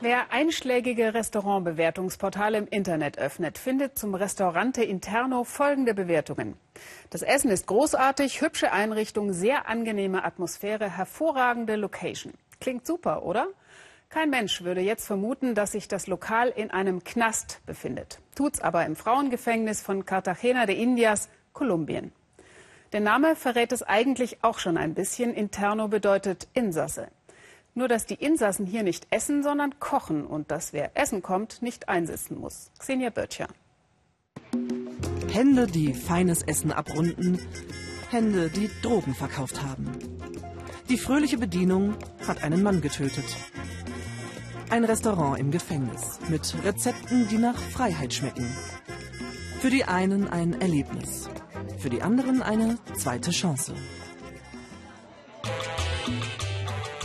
Wer einschlägige Restaurantbewertungsportale im Internet öffnet, findet zum Restaurante Interno folgende Bewertungen. Das Essen ist großartig, hübsche Einrichtung, sehr angenehme Atmosphäre, hervorragende Location. Klingt super, oder? Kein Mensch würde jetzt vermuten, dass sich das Lokal in einem Knast befindet. Tut's aber im Frauengefängnis von Cartagena de Indias, Kolumbien. Der Name verrät es eigentlich auch schon ein bisschen. Interno bedeutet Insasse. Nur, dass die Insassen hier nicht essen, sondern kochen und dass wer essen kommt, nicht einsitzen muss. Xenia Böttcher. Hände, die feines Essen abrunden, Hände, die Drogen verkauft haben. Die fröhliche Bedienung hat einen Mann getötet. Ein Restaurant im Gefängnis mit Rezepten, die nach Freiheit schmecken. Für die einen ein Erlebnis, für die anderen eine zweite Chance.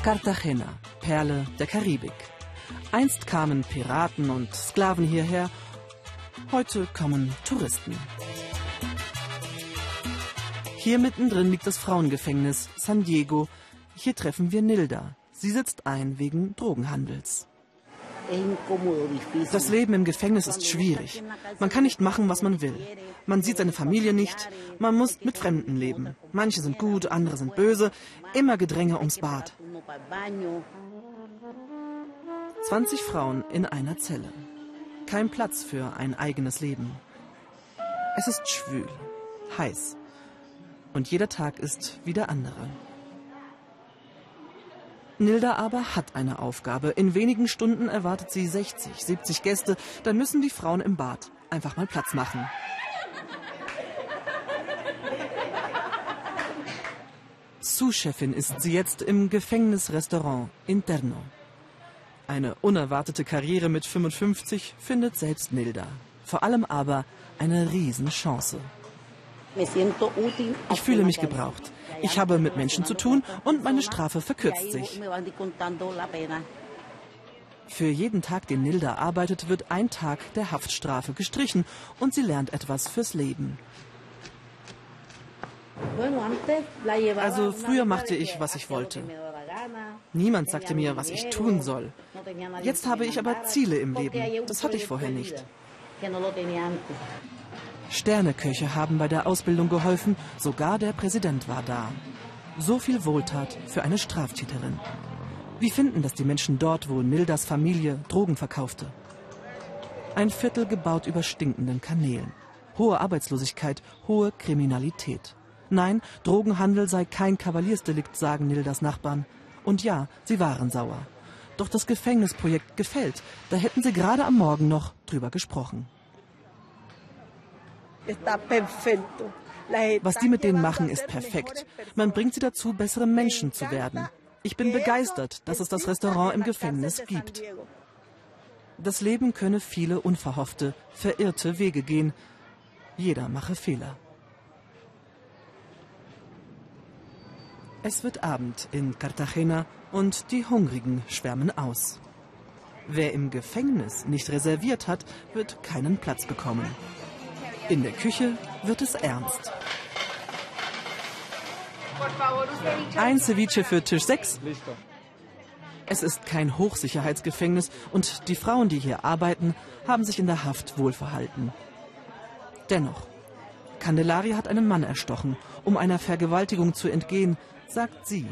Cartagena, Perle der Karibik. Einst kamen Piraten und Sklaven hierher, heute kommen Touristen. Hier mittendrin liegt das Frauengefängnis San Diego. Hier treffen wir Nilda. Sie sitzt ein wegen Drogenhandels. Das Leben im Gefängnis ist schwierig. Man kann nicht machen, was man will. Man sieht seine Familie nicht. Man muss mit Fremden leben. Manche sind gut, andere sind böse. Immer Gedränge ums Bad. 20 Frauen in einer Zelle. Kein Platz für ein eigenes Leben. Es ist schwül, heiß. Und jeder Tag ist wie der andere. Nilda aber hat eine Aufgabe. In wenigen Stunden erwartet sie 60, 70 Gäste. Dann müssen die Frauen im Bad einfach mal Platz machen. Sous-Chefin ist sie jetzt im Gefängnisrestaurant Interno. Eine unerwartete Karriere mit 55 findet selbst Nilda. Vor allem aber eine Riesenchance. Ich fühle mich gebraucht. Ich habe mit Menschen zu tun und meine Strafe verkürzt sich. Für jeden Tag, den Nilda arbeitet, wird ein Tag der Haftstrafe gestrichen und sie lernt etwas fürs Leben. Also früher machte ich, was ich wollte. Niemand sagte mir, was ich tun soll. Jetzt habe ich aber Ziele im Leben. Das hatte ich vorher nicht. Sterneköche haben bei der Ausbildung geholfen, sogar der Präsident war da. So viel Wohltat für eine Straftäterin. Wie finden das die Menschen dort, wo Nildas Familie Drogen verkaufte? Ein Viertel gebaut über stinkenden Kanälen. Hohe Arbeitslosigkeit, hohe Kriminalität. Nein, Drogenhandel sei kein Kavaliersdelikt, sagen Nildas Nachbarn. Und ja, sie waren sauer. Doch das Gefängnisprojekt gefällt. Da hätten sie gerade am Morgen noch drüber gesprochen. Was die mit denen machen, ist perfekt. Man bringt sie dazu, bessere Menschen zu werden. Ich bin begeistert, dass es das Restaurant im Gefängnis gibt. Das Leben könne viele unverhoffte, verirrte Wege gehen. Jeder mache Fehler. Es wird Abend in Cartagena und die Hungrigen schwärmen aus. Wer im Gefängnis nicht reserviert hat, wird keinen Platz bekommen. In der Küche wird es ernst. Ein Ceviche für Tisch 6. Es ist kein Hochsicherheitsgefängnis und die Frauen, die hier arbeiten, haben sich in der Haft wohl verhalten. Dennoch, Candelaria hat einen Mann erstochen, um einer Vergewaltigung zu entgehen, sagt sie.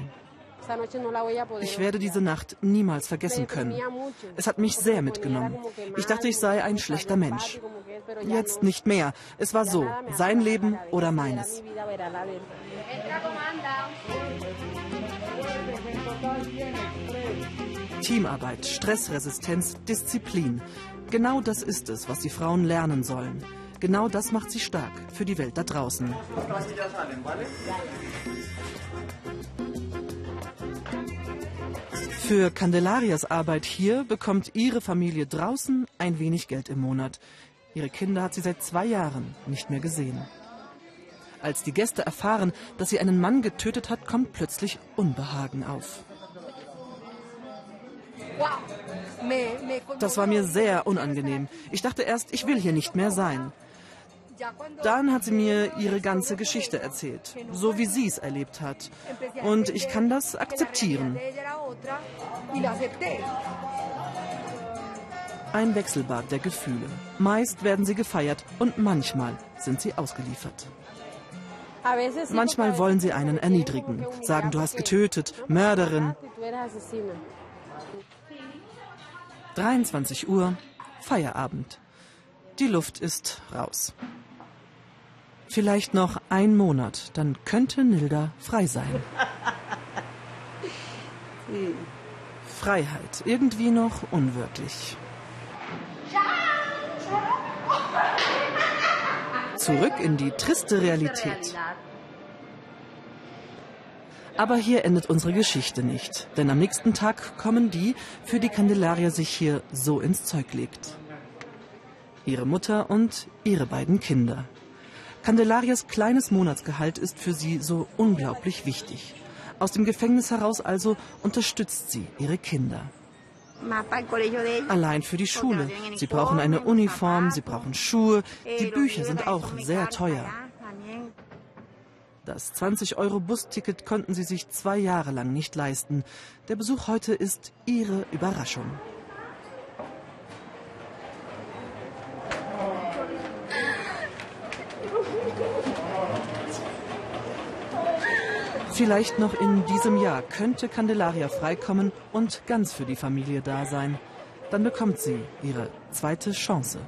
Ich werde diese Nacht niemals vergessen können. Es hat mich sehr mitgenommen. Ich dachte, ich sei ein schlechter Mensch. Jetzt nicht mehr. Es war so, sein Leben oder meines. Teamarbeit, Stressresistenz, Disziplin. Genau das ist es, was die Frauen lernen sollen. Genau das macht sie stark für die Welt da draußen. Für Candelarias Arbeit hier bekommt ihre Familie draußen ein wenig Geld im Monat. Ihre Kinder hat sie seit zwei Jahren nicht mehr gesehen. Als die Gäste erfahren, dass sie einen Mann getötet hat, kommt plötzlich Unbehagen auf. Das war mir sehr unangenehm. Ich dachte erst, ich will hier nicht mehr sein. Dann hat sie mir ihre ganze Geschichte erzählt, so wie sie es erlebt hat. Und ich kann das akzeptieren. Ein Wechselbad der Gefühle. Meist werden sie gefeiert und manchmal sind sie ausgeliefert. Manchmal wollen sie einen erniedrigen, sagen, du hast getötet, Mörderin. 23 Uhr, Feierabend. Die Luft ist raus. Vielleicht noch ein Monat, dann könnte Nilda frei sein. Freiheit, irgendwie noch unwirklich. Zurück in die triste Realität. Aber hier endet unsere Geschichte nicht, denn am nächsten Tag kommen die, für die Candelaria sich hier so ins Zeug legt. Ihre Mutter und ihre beiden Kinder. Candelarias kleines Monatsgehalt ist für sie so unglaublich wichtig. Aus dem Gefängnis heraus also unterstützt sie ihre Kinder. Allein für die Schule. Sie brauchen eine Uniform, sie brauchen Schuhe, die Bücher sind auch sehr teuer. Das 20-Euro-Busticket konnten sie sich zwei Jahre lang nicht leisten. Der Besuch heute ist ihre Überraschung. Vielleicht noch in diesem Jahr könnte Candelaria freikommen und ganz für die Familie da sein. Dann bekommt sie ihre zweite Chance.